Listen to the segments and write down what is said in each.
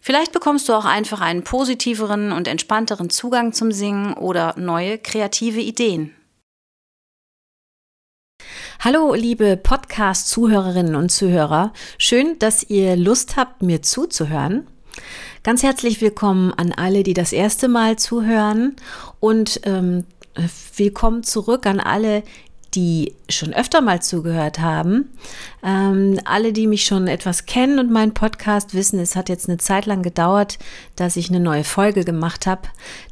Vielleicht bekommst du auch einfach einen positiveren und entspannteren Zugang zum Singen oder neue kreative Ideen. Hallo, liebe Podcast-Zuhörerinnen und Zuhörer. Schön, dass ihr Lust habt, mir zuzuhören. Ganz herzlich willkommen an alle, die das erste Mal zuhören und ähm, willkommen zurück an alle, die schon öfter mal zugehört haben. Ähm, alle, die mich schon etwas kennen und meinen Podcast wissen, es hat jetzt eine Zeit lang gedauert, dass ich eine neue Folge gemacht habe.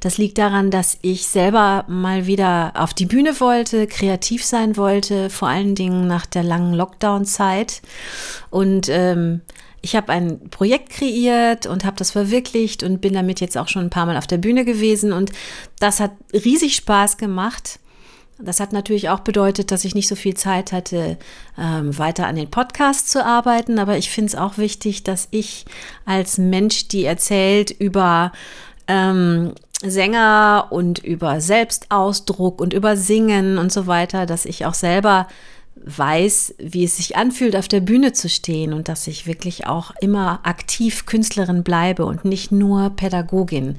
Das liegt daran, dass ich selber mal wieder auf die Bühne wollte, kreativ sein wollte, vor allen Dingen nach der langen Lockdown-Zeit. Und ähm, ich habe ein Projekt kreiert und habe das verwirklicht und bin damit jetzt auch schon ein paar Mal auf der Bühne gewesen. Und das hat riesig Spaß gemacht. Das hat natürlich auch bedeutet, dass ich nicht so viel Zeit hatte, ähm, weiter an den Podcast zu arbeiten. Aber ich finde es auch wichtig, dass ich als Mensch, die erzählt über ähm, Sänger und über Selbstausdruck und über Singen und so weiter, dass ich auch selber weiß, wie es sich anfühlt, auf der Bühne zu stehen und dass ich wirklich auch immer aktiv Künstlerin bleibe und nicht nur Pädagogin.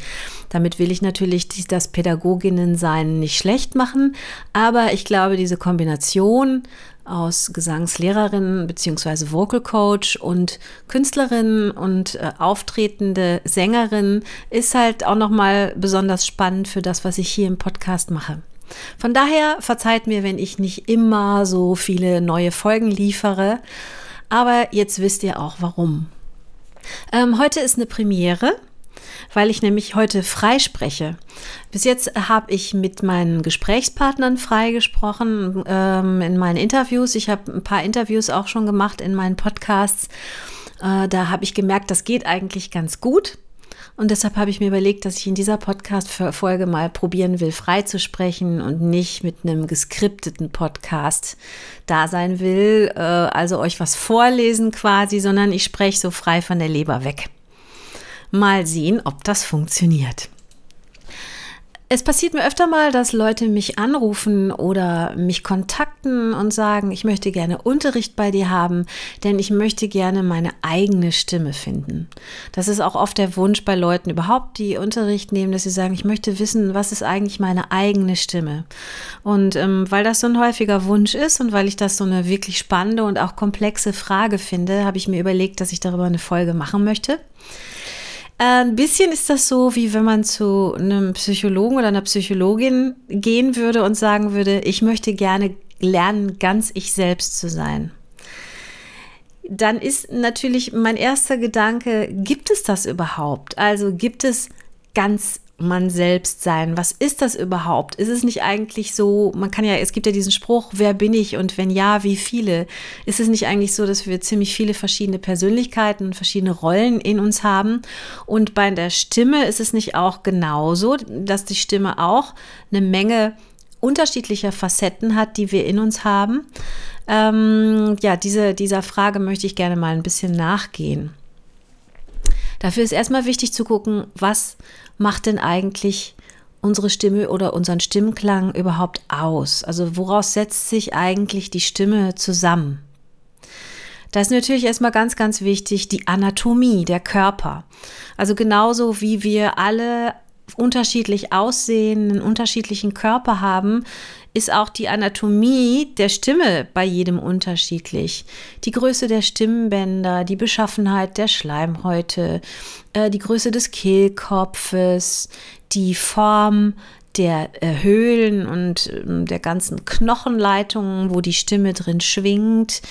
Damit will ich natürlich das Pädagoginnensein nicht schlecht machen, aber ich glaube, diese Kombination aus Gesangslehrerin bzw. Vocal Coach und Künstlerin und äh, auftretende Sängerin ist halt auch noch mal besonders spannend für das, was ich hier im Podcast mache. Von daher verzeiht mir, wenn ich nicht immer so viele neue Folgen liefere, aber jetzt wisst ihr auch warum. Ähm, heute ist eine Premiere, weil ich nämlich heute frei spreche. Bis jetzt habe ich mit meinen Gesprächspartnern frei gesprochen ähm, in meinen Interviews. Ich habe ein paar Interviews auch schon gemacht in meinen Podcasts. Äh, da habe ich gemerkt, das geht eigentlich ganz gut. Und deshalb habe ich mir überlegt, dass ich in dieser Podcast-Folge mal probieren will, frei zu sprechen und nicht mit einem geskripteten Podcast da sein will, äh, also euch was vorlesen quasi, sondern ich spreche so frei von der Leber weg. Mal sehen, ob das funktioniert. Es passiert mir öfter mal, dass Leute mich anrufen oder mich kontakten und sagen, ich möchte gerne Unterricht bei dir haben, denn ich möchte gerne meine eigene Stimme finden. Das ist auch oft der Wunsch bei Leuten überhaupt, die Unterricht nehmen, dass sie sagen, ich möchte wissen, was ist eigentlich meine eigene Stimme. Und ähm, weil das so ein häufiger Wunsch ist und weil ich das so eine wirklich spannende und auch komplexe Frage finde, habe ich mir überlegt, dass ich darüber eine Folge machen möchte. Ein bisschen ist das so, wie wenn man zu einem Psychologen oder einer Psychologin gehen würde und sagen würde, ich möchte gerne lernen, ganz ich selbst zu sein. Dann ist natürlich mein erster Gedanke, gibt es das überhaupt? Also gibt es ganz man selbst sein? Was ist das überhaupt? Ist es nicht eigentlich so, man kann ja, es gibt ja diesen Spruch, wer bin ich und wenn ja, wie viele? Ist es nicht eigentlich so, dass wir ziemlich viele verschiedene Persönlichkeiten und verschiedene Rollen in uns haben? Und bei der Stimme ist es nicht auch genauso, dass die Stimme auch eine Menge unterschiedlicher Facetten hat, die wir in uns haben? Ähm, ja, diese, dieser Frage möchte ich gerne mal ein bisschen nachgehen. Dafür ist erstmal wichtig zu gucken, was macht denn eigentlich unsere Stimme oder unseren Stimmklang überhaupt aus? Also woraus setzt sich eigentlich die Stimme zusammen? Da ist natürlich erstmal ganz, ganz wichtig die Anatomie, der Körper. Also genauso wie wir alle unterschiedlich aussehen, einen unterschiedlichen Körper haben, ist auch die Anatomie der Stimme bei jedem unterschiedlich. Die Größe der Stimmbänder, die Beschaffenheit der Schleimhäute, äh, die Größe des Kehlkopfes, die Form der äh, Höhlen und äh, der ganzen Knochenleitungen, wo die Stimme drin schwingt,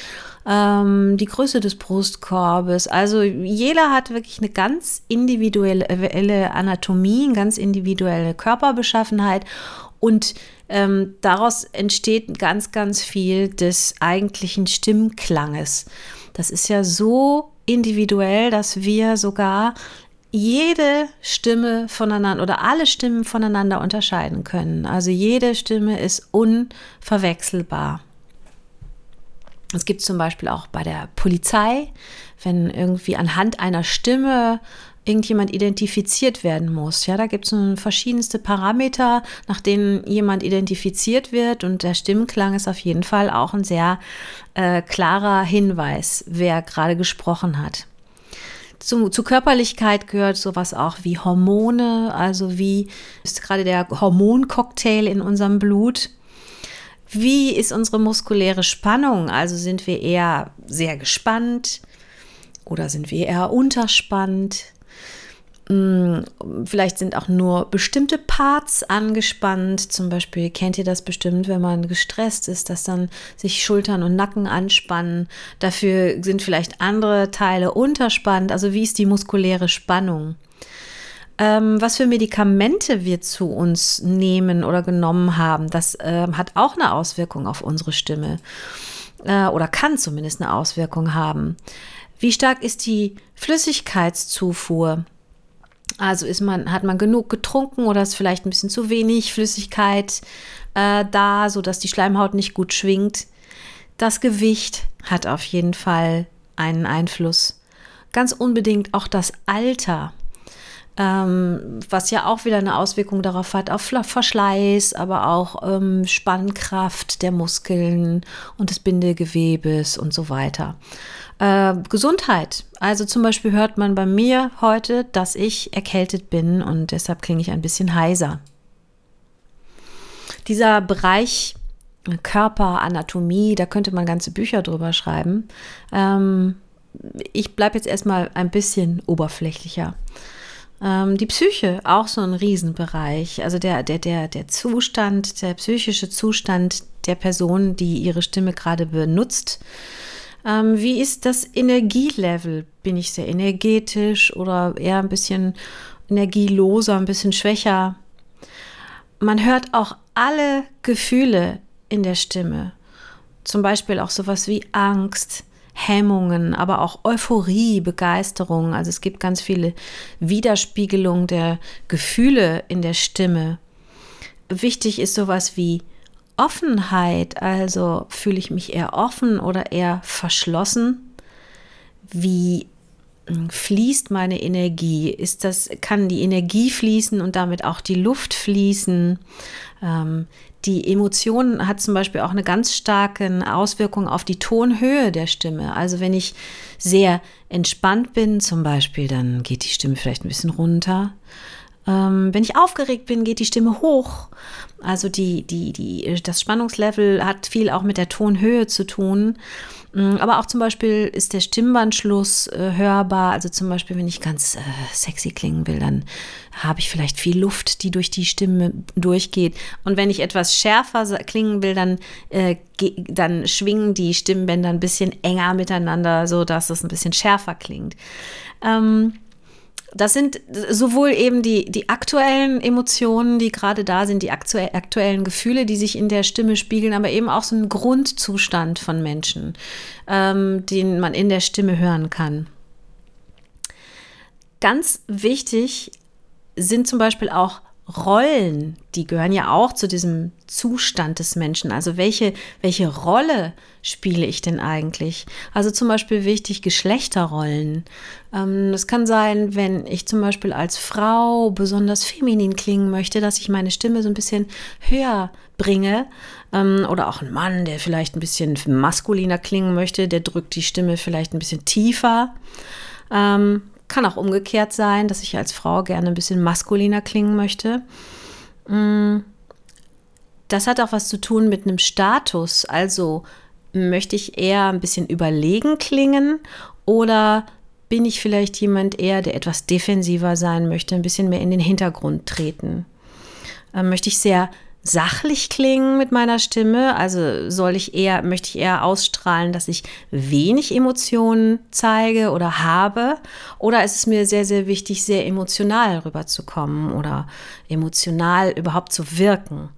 ähm, die Größe des Brustkorbes. Also jeder hat wirklich eine ganz individuelle Anatomie, eine ganz individuelle Körperbeschaffenheit und ähm, daraus entsteht ganz, ganz viel des eigentlichen Stimmklanges. Das ist ja so individuell, dass wir sogar jede Stimme voneinander oder alle Stimmen voneinander unterscheiden können. Also jede Stimme ist unverwechselbar. Es gibt zum Beispiel auch bei der Polizei, wenn irgendwie anhand einer Stimme irgendjemand identifiziert werden muss. Ja, da gibt es verschiedenste Parameter, nach denen jemand identifiziert wird und der Stimmklang ist auf jeden Fall auch ein sehr äh, klarer Hinweis, wer gerade gesprochen hat. Zu, zu Körperlichkeit gehört sowas auch wie Hormone, also wie ist gerade der Hormoncocktail in unserem Blut. Wie ist unsere muskuläre Spannung? Also sind wir eher sehr gespannt oder sind wir eher unterspannt? Hm, vielleicht sind auch nur bestimmte Parts angespannt. Zum Beispiel kennt ihr das bestimmt, wenn man gestresst ist, dass dann sich Schultern und Nacken anspannen. Dafür sind vielleicht andere Teile unterspannt. Also wie ist die muskuläre Spannung? Ähm, was für Medikamente wir zu uns nehmen oder genommen haben, das äh, hat auch eine Auswirkung auf unsere Stimme äh, oder kann zumindest eine Auswirkung haben. Wie stark ist die Flüssigkeitszufuhr? Also ist man, hat man genug getrunken oder ist vielleicht ein bisschen zu wenig Flüssigkeit äh, da, sodass die Schleimhaut nicht gut schwingt. Das Gewicht hat auf jeden Fall einen Einfluss. Ganz unbedingt auch das Alter, ähm, was ja auch wieder eine Auswirkung darauf hat, auf Verschleiß, aber auch ähm, Spannkraft der Muskeln und des Bindegewebes und so weiter. Äh, Gesundheit. Also zum Beispiel hört man bei mir heute, dass ich erkältet bin und deshalb klinge ich ein bisschen heiser. Dieser Bereich äh, Körper, Anatomie, da könnte man ganze Bücher drüber schreiben. Ähm, ich bleibe jetzt erstmal ein bisschen oberflächlicher. Ähm, die Psyche, auch so ein Riesenbereich. Also der, der, der, der Zustand, der psychische Zustand der Person, die ihre Stimme gerade benutzt. Ähm, wie ist das Energielevel? Bin ich sehr energetisch oder eher ein bisschen energieloser, ein bisschen schwächer? Man hört auch alle Gefühle in der Stimme. Zum Beispiel auch sowas wie Angst, Hemmungen, aber auch Euphorie, Begeisterung. Also es gibt ganz viele Widerspiegelungen der Gefühle in der Stimme. Wichtig ist sowas wie Offenheit, also fühle ich mich eher offen oder eher verschlossen? Wie hm, fließt meine Energie? Ist das, kann die Energie fließen und damit auch die Luft fließen? Ähm, die Emotion hat zum Beispiel auch eine ganz starke Auswirkung auf die Tonhöhe der Stimme. Also wenn ich sehr entspannt bin zum Beispiel, dann geht die Stimme vielleicht ein bisschen runter. Ähm, wenn ich aufgeregt bin, geht die Stimme hoch. Also die, die, die, das Spannungslevel hat viel auch mit der Tonhöhe zu tun. Mm, aber auch zum Beispiel ist der Stimmbandschluss äh, hörbar. Also zum Beispiel, wenn ich ganz äh, sexy klingen will, dann habe ich vielleicht viel Luft, die durch die Stimme durchgeht. Und wenn ich etwas schärfer klingen will, dann, äh, dann schwingen die Stimmbänder ein bisschen enger miteinander, sodass es ein bisschen schärfer klingt. Ähm, das sind sowohl eben die, die aktuellen Emotionen, die gerade da sind, die aktuellen Gefühle, die sich in der Stimme spiegeln, aber eben auch so ein Grundzustand von Menschen, ähm, den man in der Stimme hören kann. Ganz wichtig sind zum Beispiel auch Rollen, die gehören ja auch zu diesem Zustand des Menschen. Also welche, welche Rolle spiele ich denn eigentlich? Also zum Beispiel wichtig Geschlechterrollen. Ähm, es kann sein, wenn ich zum Beispiel als Frau besonders feminin klingen möchte, dass ich meine Stimme so ein bisschen höher bringe. Ähm, oder auch ein Mann, der vielleicht ein bisschen maskuliner klingen möchte, der drückt die Stimme vielleicht ein bisschen tiefer. Ähm, kann auch umgekehrt sein, dass ich als Frau gerne ein bisschen maskuliner klingen möchte. Mm. Das hat auch was zu tun mit einem Status. Also möchte ich eher ein bisschen überlegen klingen oder bin ich vielleicht jemand eher, der etwas defensiver sein möchte, ein bisschen mehr in den Hintergrund treten? Ähm, möchte ich sehr sachlich klingen mit meiner Stimme? Also soll ich eher, möchte ich eher ausstrahlen, dass ich wenig Emotionen zeige oder habe? Oder ist es mir sehr, sehr wichtig, sehr emotional rüberzukommen oder emotional überhaupt zu wirken?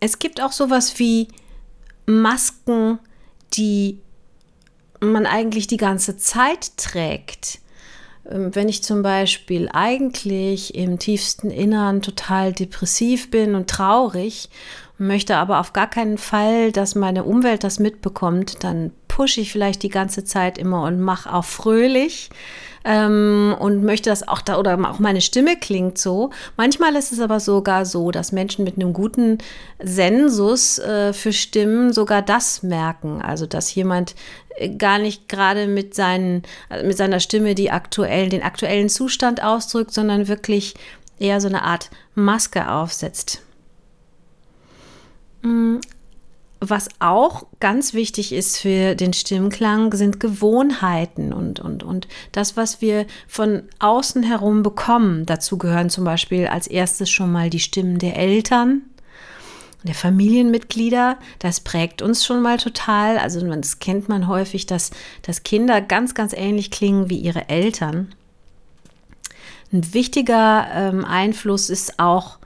Es gibt auch sowas wie Masken, die man eigentlich die ganze Zeit trägt wenn ich zum Beispiel eigentlich im tiefsten Innern total depressiv bin und traurig, möchte aber auf gar keinen Fall, dass meine Umwelt das mitbekommt, dann pushe ich vielleicht die ganze Zeit immer und mache auch fröhlich ähm, und möchte das auch da oder auch meine Stimme klingt so. Manchmal ist es aber sogar so, dass Menschen mit einem guten Sensus äh, für Stimmen sogar das merken. Also dass jemand äh, gar nicht gerade mit, seinen, äh, mit seiner Stimme die aktuell, den aktuellen Zustand ausdrückt, sondern wirklich eher so eine Art Maske aufsetzt. Was auch ganz wichtig ist für den Stimmklang, sind Gewohnheiten und, und, und das, was wir von außen herum bekommen. Dazu gehören zum Beispiel als erstes schon mal die Stimmen der Eltern, der Familienmitglieder. Das prägt uns schon mal total. Also das kennt man häufig, dass, dass Kinder ganz, ganz ähnlich klingen wie ihre Eltern. Ein wichtiger ähm, Einfluss ist auch,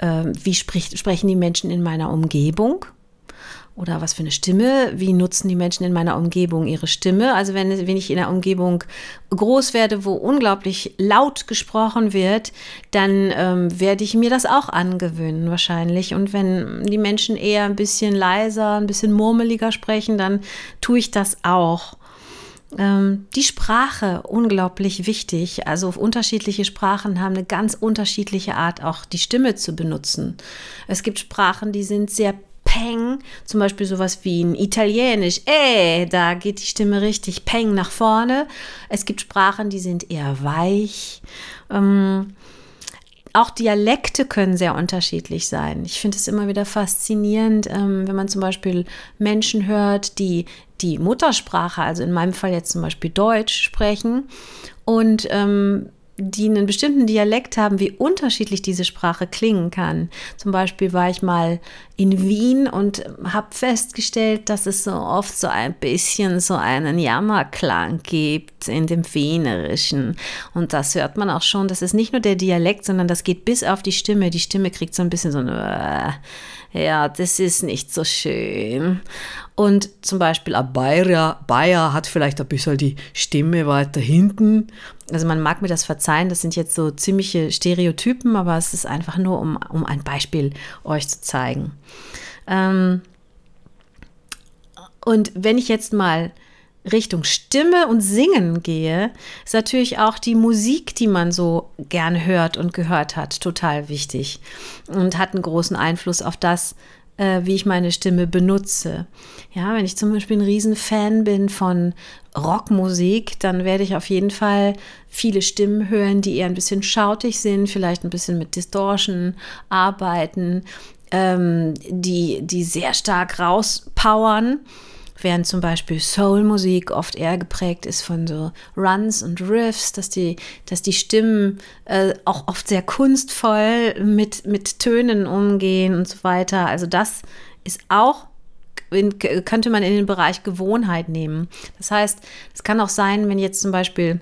ähm, wie spricht, sprechen die Menschen in meiner Umgebung oder was für eine Stimme, wie nutzen die Menschen in meiner Umgebung ihre Stimme. Also wenn, wenn ich in einer Umgebung groß werde, wo unglaublich laut gesprochen wird, dann ähm, werde ich mir das auch angewöhnen wahrscheinlich. Und wenn die Menschen eher ein bisschen leiser, ein bisschen murmeliger sprechen, dann tue ich das auch ähm, die Sprache unglaublich wichtig. Also unterschiedliche Sprachen haben eine ganz unterschiedliche Art, auch die Stimme zu benutzen. Es gibt Sprachen, die sind sehr Peng, zum Beispiel sowas wie ein Italienisch, äh, da geht die Stimme richtig Peng nach vorne. Es gibt Sprachen, die sind eher weich. Ähm, auch Dialekte können sehr unterschiedlich sein. Ich finde es immer wieder faszinierend, ähm, wenn man zum Beispiel Menschen hört, die die Muttersprache, also in meinem Fall jetzt zum Beispiel Deutsch sprechen und ähm, die einen bestimmten Dialekt haben, wie unterschiedlich diese Sprache klingen kann. Zum Beispiel war ich mal in Wien und habe festgestellt, dass es so oft so ein bisschen so einen Jammerklang gibt in dem Wienerischen. Und das hört man auch schon. Das ist nicht nur der Dialekt, sondern das geht bis auf die Stimme. Die Stimme kriegt so ein bisschen so eine, ja, das ist nicht so schön. Und zum Beispiel ein Bayer, Bayer hat vielleicht ein bisschen die Stimme weiter hinten. Also man mag mir das verzeihen, das sind jetzt so ziemliche Stereotypen, aber es ist einfach nur, um, um ein Beispiel euch zu zeigen. Ähm und wenn ich jetzt mal Richtung Stimme und Singen gehe, ist natürlich auch die Musik, die man so gern hört und gehört hat, total wichtig und hat einen großen Einfluss auf das, äh, wie ich meine Stimme benutze. Ja, wenn ich zum Beispiel ein Riesenfan bin von Rockmusik, dann werde ich auf jeden Fall viele Stimmen hören, die eher ein bisschen schautig sind, vielleicht ein bisschen mit Distortion arbeiten, ähm, die, die sehr stark rauspowern während zum Beispiel Soul-Musik oft eher geprägt ist von so Runs und Riffs, dass die, dass die Stimmen äh, auch oft sehr kunstvoll mit, mit Tönen umgehen und so weiter. Also das ist auch in, könnte man in den Bereich Gewohnheit nehmen. Das heißt, es kann auch sein, wenn jetzt zum Beispiel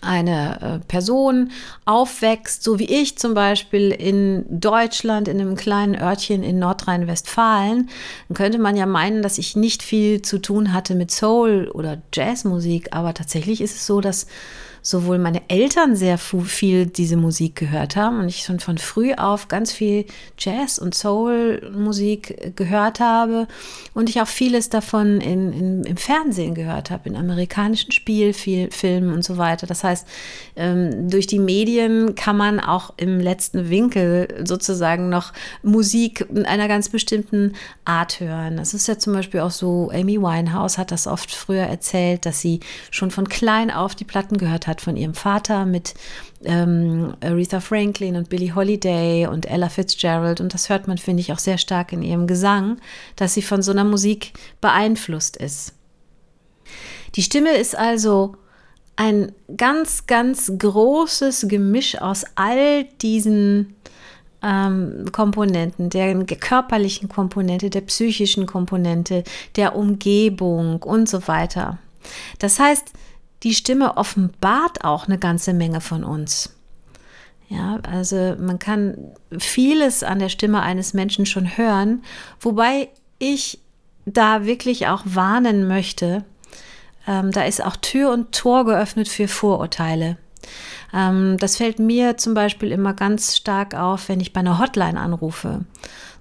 eine äh, Person aufwächst, so wie ich zum Beispiel in Deutschland, in einem kleinen Örtchen in Nordrhein-Westfalen, dann könnte man ja meinen, dass ich nicht viel zu tun hatte mit Soul oder Jazzmusik, aber tatsächlich ist es so, dass sowohl meine Eltern sehr viel diese Musik gehört haben und ich schon von früh auf ganz viel Jazz und Soul-Musik gehört habe und ich auch vieles davon in, in, im Fernsehen gehört habe, in amerikanischen Spielfilmen und so weiter. Das heißt, ähm, durch die Medien kann man auch im letzten Winkel sozusagen noch Musik in einer ganz bestimmten Art hören. Das ist ja zum Beispiel auch so, Amy Winehouse hat das oft früher erzählt, dass sie schon von klein auf die Platten gehört hat hat von ihrem Vater mit ähm, Aretha Franklin und Billie Holiday und Ella Fitzgerald. Und das hört man, finde ich, auch sehr stark in ihrem Gesang, dass sie von so einer Musik beeinflusst ist. Die Stimme ist also ein ganz, ganz großes Gemisch aus all diesen ähm, Komponenten, der körperlichen Komponente, der psychischen Komponente, der Umgebung und so weiter. Das heißt, die Stimme offenbart auch eine ganze Menge von uns. Ja, also man kann vieles an der Stimme eines Menschen schon hören, wobei ich da wirklich auch warnen möchte, ähm, da ist auch Tür und Tor geöffnet für Vorurteile. Ähm, das fällt mir zum Beispiel immer ganz stark auf, wenn ich bei einer Hotline anrufe.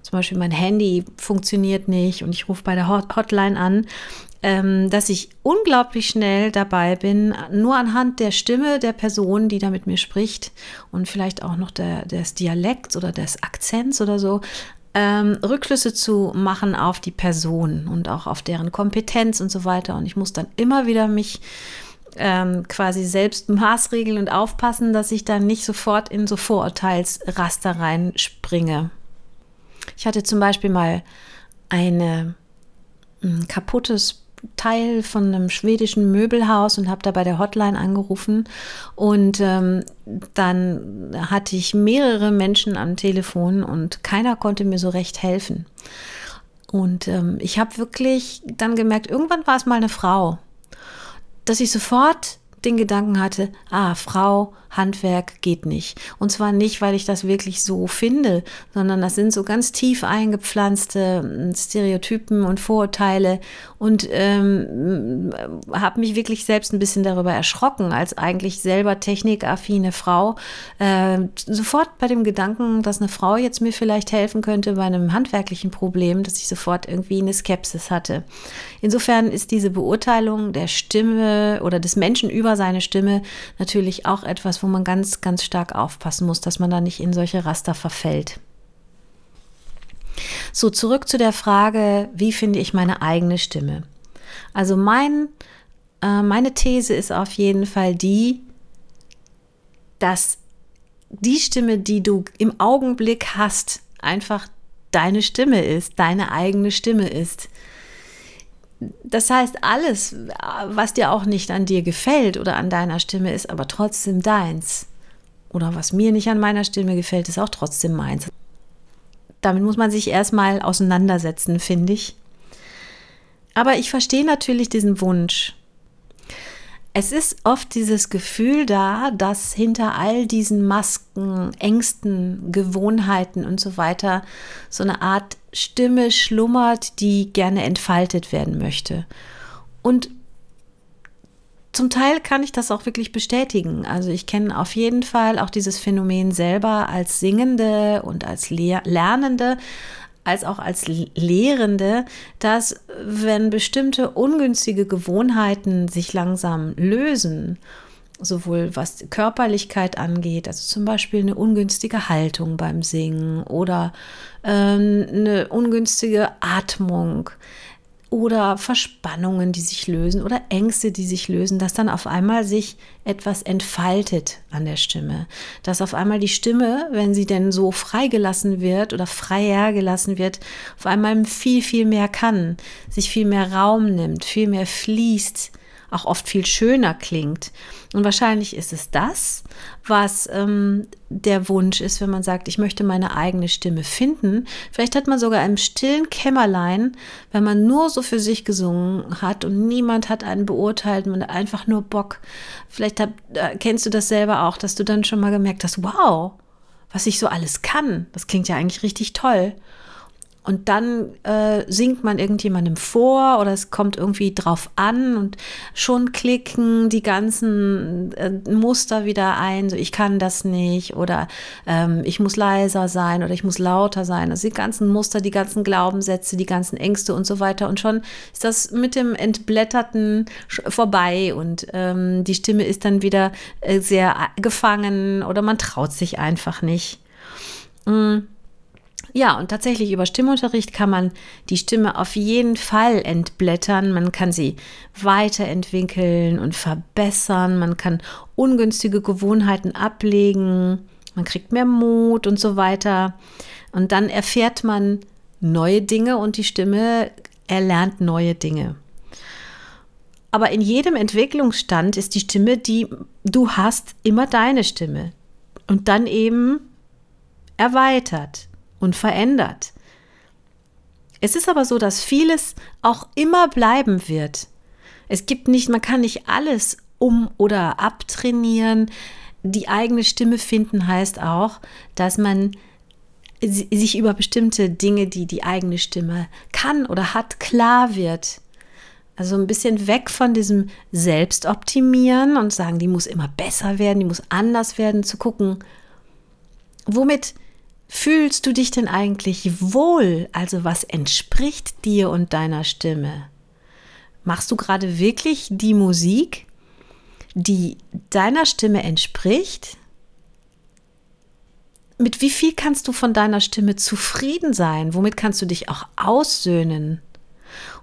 Zum Beispiel mein Handy funktioniert nicht und ich rufe bei der Hotline an, dass ich unglaublich schnell dabei bin, nur anhand der Stimme der Person, die da mit mir spricht und vielleicht auch noch der, des Dialekts oder des Akzents oder so, ähm, Rückschlüsse zu machen auf die Person und auch auf deren Kompetenz und so weiter. Und ich muss dann immer wieder mich ähm, quasi selbst maßregeln und aufpassen, dass ich dann nicht sofort in so Vorurteilsraster reinspringe. Ich hatte zum Beispiel mal ein hm, kaputtes Teil von einem schwedischen Möbelhaus und habe da bei der Hotline angerufen. Und ähm, dann hatte ich mehrere Menschen am Telefon und keiner konnte mir so recht helfen. Und ähm, ich habe wirklich dann gemerkt, irgendwann war es mal eine Frau dass ich sofort den Gedanken hatte, ah, Frau, Handwerk geht nicht. Und zwar nicht, weil ich das wirklich so finde, sondern das sind so ganz tief eingepflanzte hm, Stereotypen und Vorurteile und ähm, habe mich wirklich selbst ein bisschen darüber erschrocken, als eigentlich selber technikaffine Frau, äh, sofort bei dem Gedanken, dass eine Frau jetzt mir vielleicht helfen könnte bei einem handwerklichen Problem, dass ich sofort irgendwie eine Skepsis hatte. Insofern ist diese Beurteilung der Stimme oder des Menschen über seine Stimme natürlich auch etwas, wo man ganz, ganz stark aufpassen muss, dass man da nicht in solche Raster verfällt. So, zurück zu der Frage, wie finde ich meine eigene Stimme? Also mein, äh, meine These ist auf jeden Fall die, dass die Stimme, die du im Augenblick hast, einfach deine Stimme ist, deine eigene Stimme ist. Das heißt, alles, was dir auch nicht an dir gefällt oder an deiner Stimme, ist aber trotzdem deins. Oder was mir nicht an meiner Stimme gefällt, ist auch trotzdem meins. Damit muss man sich erstmal auseinandersetzen, finde ich. Aber ich verstehe natürlich diesen Wunsch. Es ist oft dieses Gefühl da, dass hinter all diesen Masken, Ängsten, Gewohnheiten und so weiter so eine Art Stimme schlummert, die gerne entfaltet werden möchte. Und zum Teil kann ich das auch wirklich bestätigen. Also ich kenne auf jeden Fall auch dieses Phänomen selber als Singende und als Lernende, als auch als Lehrende, dass wenn bestimmte ungünstige Gewohnheiten sich langsam lösen, sowohl was Körperlichkeit angeht, also zum Beispiel eine ungünstige Haltung beim Singen oder ähm, eine ungünstige Atmung oder Verspannungen, die sich lösen oder Ängste, die sich lösen, dass dann auf einmal sich etwas entfaltet an der Stimme. Dass auf einmal die Stimme, wenn sie denn so freigelassen wird oder freier gelassen wird, auf einmal viel, viel mehr kann, sich viel mehr Raum nimmt, viel mehr fließt, auch oft viel schöner klingt. Und wahrscheinlich ist es das, was ähm, der Wunsch ist, wenn man sagt, ich möchte meine eigene Stimme finden. Vielleicht hat man sogar im stillen Kämmerlein, wenn man nur so für sich gesungen hat und niemand hat einen beurteilt, man hat einfach nur Bock. Vielleicht hab, äh, kennst du das selber auch, dass du dann schon mal gemerkt hast, wow, was ich so alles kann. Das klingt ja eigentlich richtig toll. Und dann äh, singt man irgendjemandem vor oder es kommt irgendwie drauf an und schon klicken die ganzen äh, Muster wieder ein. So, ich kann das nicht oder ähm, ich muss leiser sein oder ich muss lauter sein. Also die ganzen Muster, die ganzen Glaubenssätze, die ganzen Ängste und so weiter. Und schon ist das mit dem Entblätterten vorbei und ähm, die Stimme ist dann wieder äh, sehr gefangen oder man traut sich einfach nicht. Mhm. Ja, und tatsächlich über Stimmunterricht kann man die Stimme auf jeden Fall entblättern. Man kann sie weiterentwickeln und verbessern. Man kann ungünstige Gewohnheiten ablegen. Man kriegt mehr Mut und so weiter. Und dann erfährt man neue Dinge und die Stimme erlernt neue Dinge. Aber in jedem Entwicklungsstand ist die Stimme, die du hast, immer deine Stimme. Und dann eben erweitert und verändert. Es ist aber so, dass vieles auch immer bleiben wird. Es gibt nicht, man kann nicht alles um oder abtrainieren. Die eigene Stimme finden heißt auch, dass man sich über bestimmte Dinge, die die eigene Stimme kann oder hat, klar wird. Also ein bisschen weg von diesem Selbstoptimieren und sagen, die muss immer besser werden, die muss anders werden, zu gucken, womit fühlst du dich denn eigentlich wohl? Also was entspricht dir und deiner Stimme? Machst du gerade wirklich die Musik, die deiner Stimme entspricht? Mit wie viel kannst du von deiner Stimme zufrieden sein? Womit kannst du dich auch aussöhnen?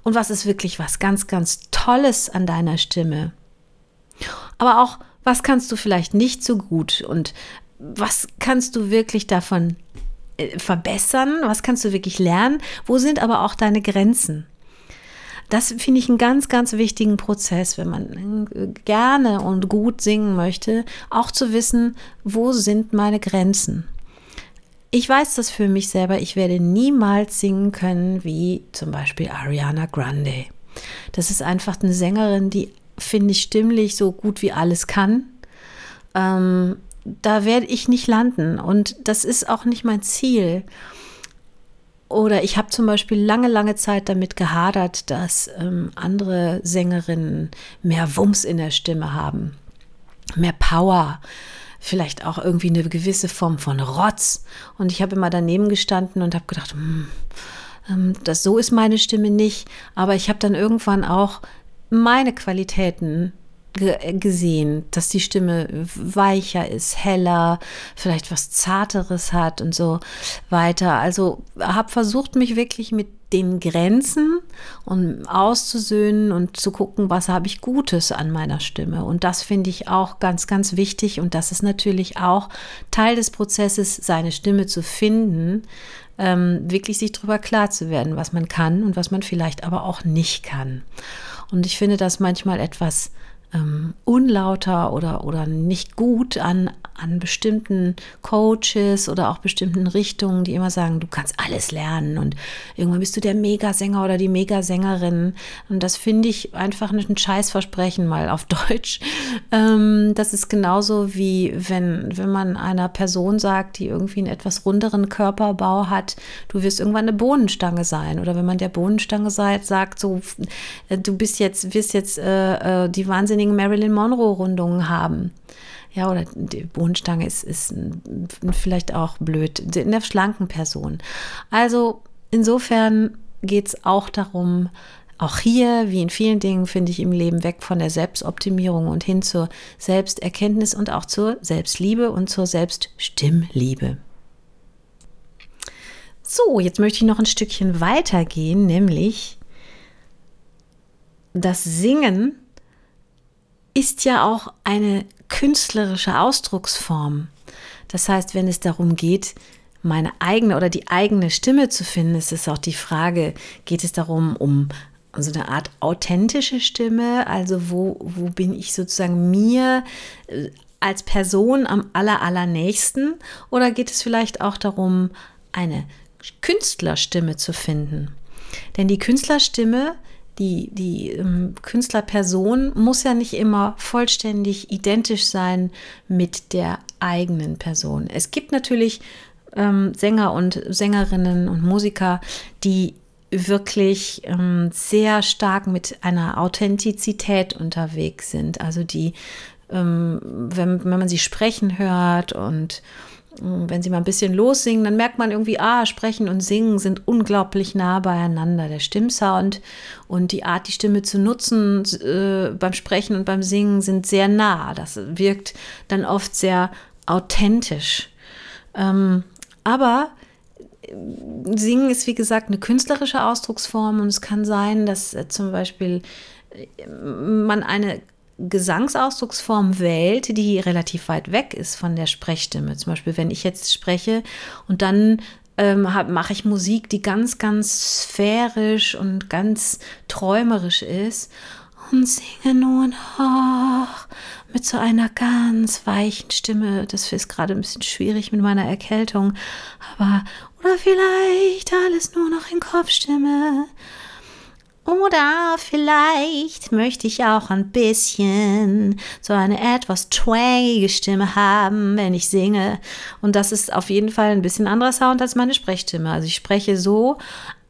Und was ist wirklich was ganz, ganz Tolles an deiner Stimme? Aber auch, was kannst du vielleicht nicht so gut und was kannst du wirklich davon äh, verbessern? Was kannst du wirklich lernen? Wo sind aber auch deine Grenzen? Das finde ich einen ganz, ganz wichtigen Prozess, wenn man äh, gerne und gut singen möchte, auch zu wissen, wo sind meine Grenzen. Ich weiß das für mich selber, ich werde niemals singen können wie zum Beispiel Ariana Grande. Das ist einfach eine Sängerin, die, finde ich, stimmlich so gut wie alles kann. Ähm, da werde ich nicht landen und das ist auch nicht mein Ziel. Oder ich habe zum Beispiel lange, lange Zeit damit gehadert, dass ähm, andere Sängerinnen mehr Wumms in der Stimme haben, mehr Power, vielleicht auch irgendwie eine gewisse Form von Rotz. Und ich habe immer daneben gestanden und habe gedacht, hm, ähm, das, so ist meine Stimme nicht. Aber ich habe dann irgendwann auch meine Qualitäten gesehen, dass die Stimme weicher ist, heller, vielleicht was Zarteres hat und so weiter. Also habe versucht, mich wirklich mit den Grenzen und auszusöhnen und zu gucken, was habe ich Gutes an meiner Stimme. Und das finde ich auch ganz, ganz wichtig. Und das ist natürlich auch Teil des Prozesses, seine Stimme zu finden, ähm, wirklich sich darüber klar zu werden, was man kann und was man vielleicht aber auch nicht kann. Und ich finde das manchmal etwas ähm, unlauter oder, oder nicht gut an, an bestimmten Coaches oder auch bestimmten Richtungen, die immer sagen, du kannst alles lernen und irgendwann bist du der Megasänger oder die Megasängerin. Und das finde ich einfach ein Scheißversprechen mal auf Deutsch. Ähm, das ist genauso wie wenn, wenn man einer Person sagt, die irgendwie einen etwas runderen Körperbau hat, du wirst irgendwann eine Bohnenstange sein. Oder wenn man der Bohnenstange sagt, sagt so, äh, du bist jetzt, wirst jetzt äh, äh die wahnsinnigen Marilyn Monroe-Rundungen haben. Ja, oder die Bohnenstange ist, ist vielleicht auch blöd, in der schlanken Person. Also insofern geht es auch darum, auch hier, wie in vielen Dingen, finde ich im Leben weg von der Selbstoptimierung und hin zur Selbsterkenntnis und auch zur Selbstliebe und zur Selbststimmliebe. So, jetzt möchte ich noch ein Stückchen weitergehen, nämlich das Singen ist ja auch eine künstlerische Ausdrucksform. Das heißt, wenn es darum geht, meine eigene oder die eigene Stimme zu finden, ist es auch die Frage, geht es darum, um so eine Art authentische Stimme, also wo, wo bin ich sozusagen mir äh, als Person am aller, allernächsten oder geht es vielleicht auch darum, eine Künstlerstimme zu finden? Denn die Künstlerstimme die, die ähm, Künstlerperson muss ja nicht immer vollständig identisch sein mit der eigenen Person. Es gibt natürlich ähm, Sänger und Sängerinnen und Musiker, die wirklich ähm, sehr stark mit einer Authentizität unterwegs sind. Also die, ähm, wenn, wenn man sie sprechen hört und wenn sie mal ein bisschen lossingen, dann merkt man irgendwie, ah, Sprechen und Singen sind unglaublich nah beieinander. Der Stimmsound und die Art, die Stimme zu nutzen äh, beim Sprechen und beim Singen sind sehr nah. Das wirkt dann oft sehr authentisch. Ähm, aber äh, Singen ist, wie gesagt, eine künstlerische Ausdrucksform und es kann sein, dass äh, zum Beispiel äh, man eine Gesangsausdrucksform wählt, die relativ weit weg ist von der Sprechstimme. Zum Beispiel, wenn ich jetzt spreche und dann ähm, mache ich Musik, die ganz, ganz sphärisch und ganz träumerisch ist und singe nur noch mit so einer ganz weichen Stimme. Das ist gerade ein bisschen schwierig mit meiner Erkältung, aber oder vielleicht alles nur noch in Kopfstimme. Oder vielleicht möchte ich auch ein bisschen so eine etwas twangige Stimme haben, wenn ich singe. Und das ist auf jeden Fall ein bisschen anderer Sound als meine Sprechstimme. Also ich spreche so,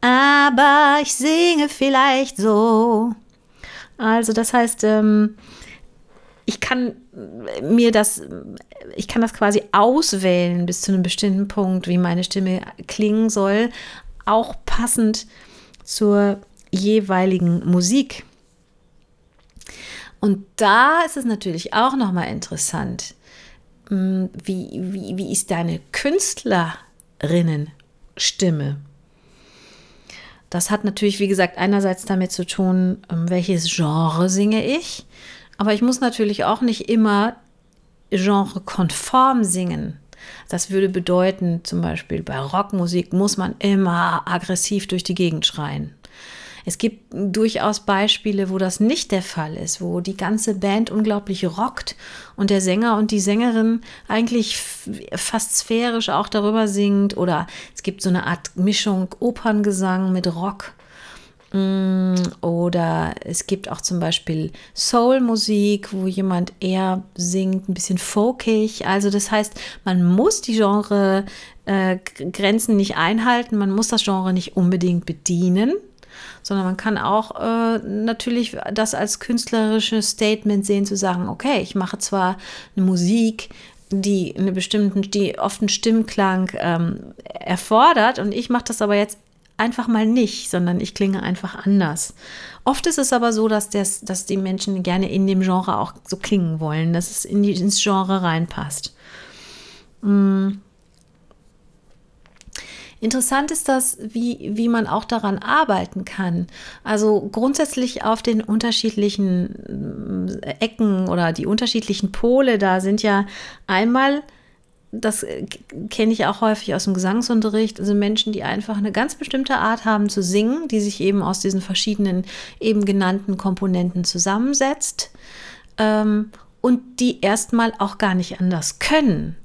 aber ich singe vielleicht so. Also das heißt, ähm, ich kann mir das, ich kann das quasi auswählen bis zu einem bestimmten Punkt, wie meine Stimme klingen soll, auch passend zur jeweiligen Musik. Und da ist es natürlich auch nochmal interessant, hm, wie, wie, wie ist deine Künstlerinnenstimme? Das hat natürlich, wie gesagt, einerseits damit zu tun, ähm, welches Genre singe ich. Aber ich muss natürlich auch nicht immer genrekonform singen. Das würde bedeuten, zum Beispiel bei Rockmusik muss man immer aggressiv durch die Gegend schreien. Es gibt durchaus Beispiele, wo das nicht der Fall ist, wo die ganze Band unglaublich rockt und der Sänger und die Sängerin eigentlich fast sphärisch auch darüber singt oder es gibt so eine Art Mischung Operngesang mit Rock. Mm, oder es gibt auch zum Beispiel Soul-Musik, wo jemand eher singt, ein bisschen folkig. Also das heißt, man muss die Genre-Grenzen äh, nicht einhalten, man muss das Genre nicht unbedingt bedienen sondern man kann auch äh, natürlich das als künstlerisches Statement sehen, zu sagen, okay, ich mache zwar eine Musik, die eine bestimmten, die oft einen Stimmklang ähm, erfordert und ich mache das aber jetzt einfach mal nicht, sondern ich klinge einfach anders. Oft ist es aber so, dass, das, dass die Menschen gerne in dem Genre auch so klingen wollen, dass es in die, ins Genre reinpasst. Mm. Interessant ist das, wie, wie man auch daran arbeiten kann. Also grundsätzlich auf den unterschiedlichen äh, Ecken oder die unterschiedlichen Pole da sind ja einmal das kenne ich auch häufig aus dem Gesangsunterricht, also Menschen, die einfach eine ganz bestimmte Art haben zu singen, die sich eben aus diesen verschiedenen eben genannten Komponenten zusammensetzt ähm, und die erstmal auch gar nicht anders können.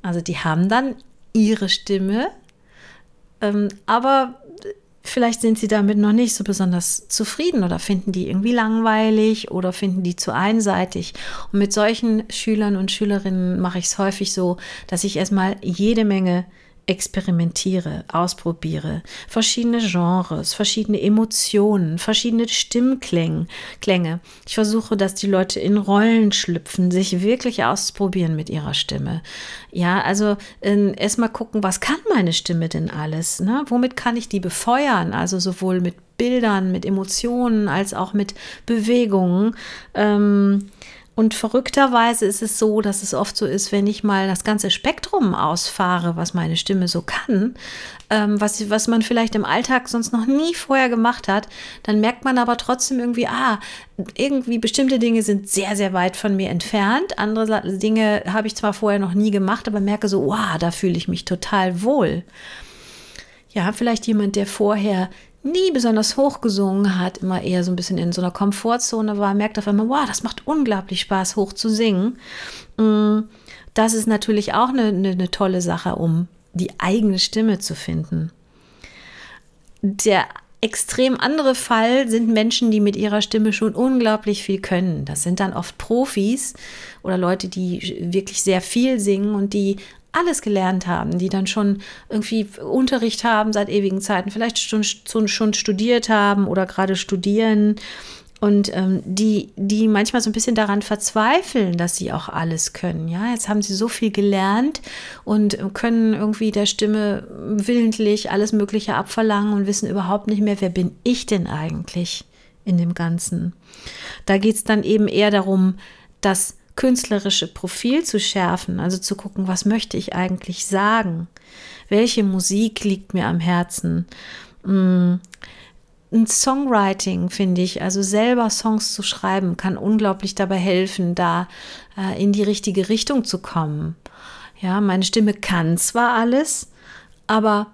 Also die haben dann ihre Stimme, ähm, aber vielleicht sind sie damit noch nicht so besonders zufrieden oder finden die irgendwie langweilig oder finden die zu einseitig. Und mit solchen Schülern und Schülerinnen mache ich es häufig so, dass ich erstmal jede Menge experimentiere, ausprobiere, verschiedene Genres, verschiedene Emotionen, verschiedene Stimmklänge. Klänge. Ich versuche, dass die Leute in Rollen schlüpfen, sich wirklich ausprobieren mit ihrer Stimme. Ja, also äh, erstmal gucken, was kann meine Stimme denn alles? Ne? Womit kann ich die befeuern? Also sowohl mit Bildern, mit Emotionen als auch mit Bewegungen. Ähm, und verrückterweise ist es so, dass es oft so ist, wenn ich mal das ganze Spektrum ausfahre, was meine Stimme so kann, ähm, was, was man vielleicht im Alltag sonst noch nie vorher gemacht hat, dann merkt man aber trotzdem irgendwie, ah, irgendwie bestimmte Dinge sind sehr, sehr weit von mir entfernt. Andere Dinge habe ich zwar vorher noch nie gemacht, aber merke so, wow, da fühle ich mich total wohl. Ja, vielleicht jemand, der vorher nie besonders hoch gesungen hat, immer eher so ein bisschen in so einer Komfortzone war, merkt auf einmal, wow, das macht unglaublich Spaß, hoch zu singen. Mm, das ist natürlich auch eine, eine, eine tolle Sache, um die eigene Stimme zu finden. Der extrem andere Fall sind Menschen, die mit ihrer Stimme schon unglaublich viel können. Das sind dann oft Profis oder Leute, die wirklich sehr viel singen und die alles gelernt haben, die dann schon irgendwie Unterricht haben seit ewigen Zeiten, vielleicht schon, schon studiert haben oder gerade studieren und ähm, die, die manchmal so ein bisschen daran verzweifeln, dass sie auch alles können. Ja, jetzt haben sie so viel gelernt und können irgendwie der Stimme willentlich alles Mögliche abverlangen und wissen überhaupt nicht mehr, wer bin ich denn eigentlich in dem Ganzen. Da geht es dann eben eher darum, dass künstlerische Profil zu schärfen, also zu gucken, was möchte ich eigentlich sagen? Welche Musik liegt mir am Herzen? Mm, ein Songwriting, finde ich, also selber Songs zu schreiben, kann unglaublich dabei helfen, da äh, in die richtige Richtung zu kommen. Ja, meine Stimme kann zwar alles, aber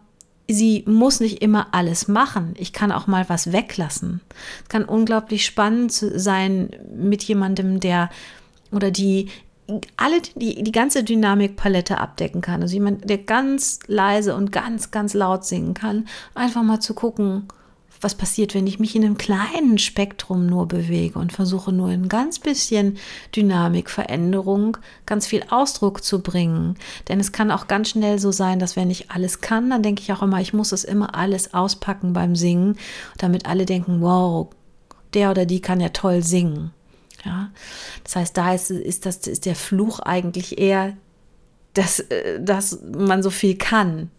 sie muss nicht immer alles machen. Ich kann auch mal was weglassen. Es kann unglaublich spannend sein mit jemandem, der oder die alle die, die ganze Dynamikpalette abdecken kann. Also jemand, der ganz leise und ganz, ganz laut singen kann, einfach mal zu gucken, was passiert, wenn ich mich in einem kleinen Spektrum nur bewege und versuche nur ein ganz bisschen Dynamik, Veränderung, ganz viel Ausdruck zu bringen. Denn es kann auch ganz schnell so sein, dass wenn ich alles kann, dann denke ich auch immer, ich muss es immer alles auspacken beim Singen, damit alle denken, wow, der oder die kann ja toll singen. Ja, das heißt, da ist, ist, das, ist der Fluch eigentlich eher, dass, äh, dass man so viel kann.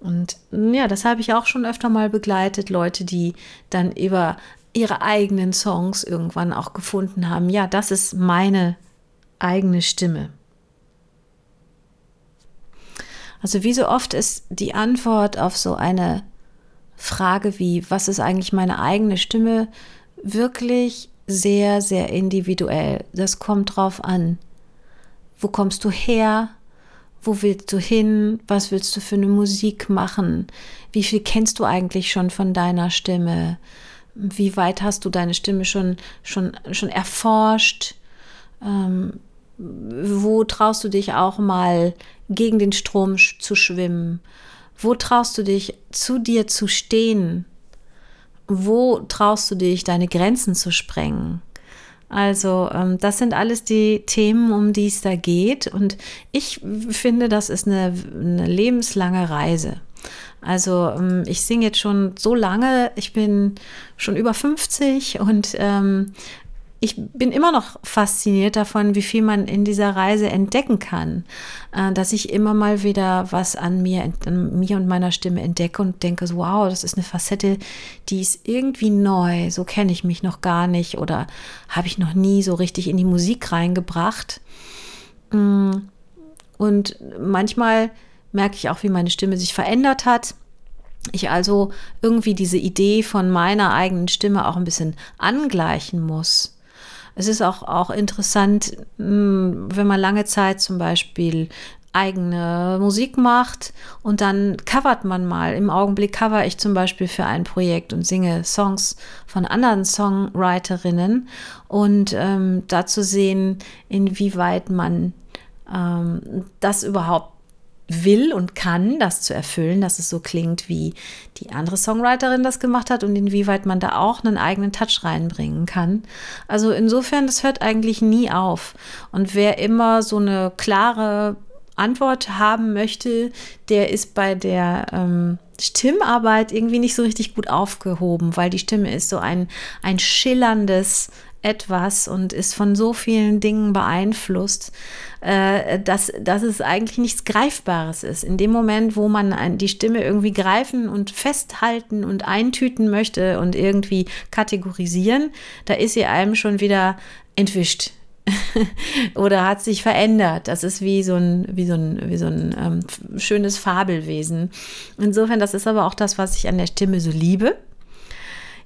Und ja, das habe ich auch schon öfter mal begleitet, Leute, die dann über ihre eigenen Songs irgendwann auch gefunden haben. Ja, das ist meine eigene Stimme. Also wie so oft ist die Antwort auf so eine Frage wie, was ist eigentlich meine eigene Stimme, wirklich sehr, sehr individuell. Das kommt drauf an. Wo kommst du her? Wo willst du hin? Was willst du für eine Musik machen? Wie viel kennst du eigentlich schon von deiner Stimme? Wie weit hast du deine Stimme schon, schon, schon erforscht? Ähm, wo traust du dich auch mal gegen den Strom zu schwimmen? Wo traust du dich zu dir zu stehen? Wo traust du dich deine Grenzen zu sprengen? Also ähm, das sind alles die Themen, um die es da geht. Und ich finde, das ist eine, eine lebenslange Reise. Also ähm, ich singe jetzt schon so lange, ich bin schon über 50 und ähm, ich bin immer noch fasziniert davon, wie viel man in dieser Reise entdecken kann, äh, dass ich immer mal wieder was an mir, an mir und meiner Stimme entdecke und denke, wow, das ist eine Facette, die ist irgendwie neu, so kenne ich mich noch gar nicht oder habe ich noch nie so richtig in die Musik reingebracht. Mm, und manchmal merke ich auch, wie meine Stimme sich verändert hat. Ich also irgendwie diese Idee von meiner eigenen Stimme auch ein bisschen angleichen muss. Es ist auch, auch interessant, hm, wenn man lange Zeit zum Beispiel eigene Musik macht und dann covert man mal. Im Augenblick cover ich zum Beispiel für ein Projekt und singe Songs von anderen Songwriterinnen und ähm, dazu sehen, inwieweit man ähm, das überhaupt will und kann, das zu erfüllen, dass es so klingt, wie die andere Songwriterin das gemacht hat und inwieweit man da auch einen eigenen Touch reinbringen kann. Also insofern, das hört eigentlich nie auf. Und wer immer so eine klare Antwort haben möchte, der ist bei der ähm, Stimmarbeit irgendwie nicht so richtig gut aufgehoben, weil die Stimme ist so ein, ein schillerndes, etwas und ist von so vielen Dingen beeinflusst, äh, dass, dass es eigentlich nichts Greifbares ist. In dem Moment, wo man die Stimme irgendwie greifen und festhalten und eintüten möchte und irgendwie kategorisieren, da ist sie einem schon wieder entwischt. oder hat sich verändert. Das ist wie so ein, wie so ein, wie so ein ähm, schönes Fabelwesen. Insofern, das ist aber auch das, was ich an der Stimme so liebe.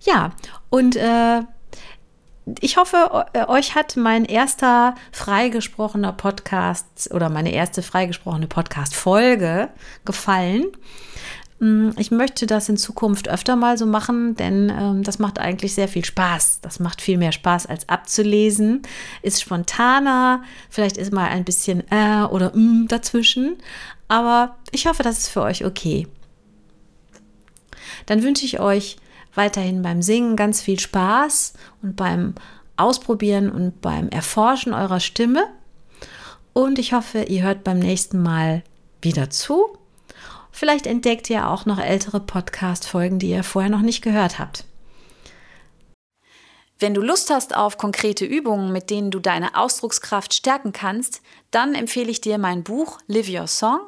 Ja, und äh, ich hoffe, äh, euch hat mein erster freigesprochener Podcast oder meine erste freigesprochene Podcast-Folge gefallen. Mm, ich möchte das in Zukunft öfter mal so machen, denn ähm, das macht eigentlich sehr viel Spaß. Das macht viel mehr Spaß als abzulesen, ist spontaner, vielleicht ist mal ein bisschen äh oder mm dazwischen, aber ich hoffe, das ist für euch okay. Dann wünsche ich euch weiterhin beim Singen ganz viel Spaß und beim Ausprobieren und beim Erforschen eurer Stimme. Und ich hoffe, ihr hört beim nächsten Mal wieder zu. Vielleicht entdeckt ihr auch noch ältere Podcast-Folgen, die ihr vorher noch nicht gehört habt. Wenn du Lust hast auf konkrete Übungen, mit denen du deine Ausdruckskraft stärken kannst, dann empfehle ich dir mein Buch Live Your Song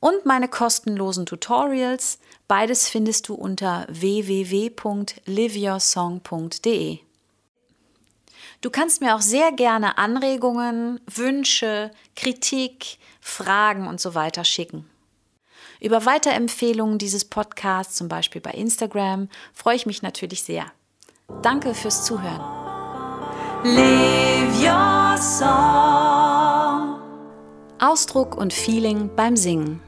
und meine kostenlosen Tutorials Beides findest du unter www.liveyoursong.de. Du kannst mir auch sehr gerne Anregungen, Wünsche, Kritik, Fragen und so weiter schicken. Über Weiterempfehlungen dieses Podcasts, zum Beispiel bei Instagram, freue ich mich natürlich sehr. Danke fürs Zuhören. Live your song. Ausdruck und Feeling beim Singen.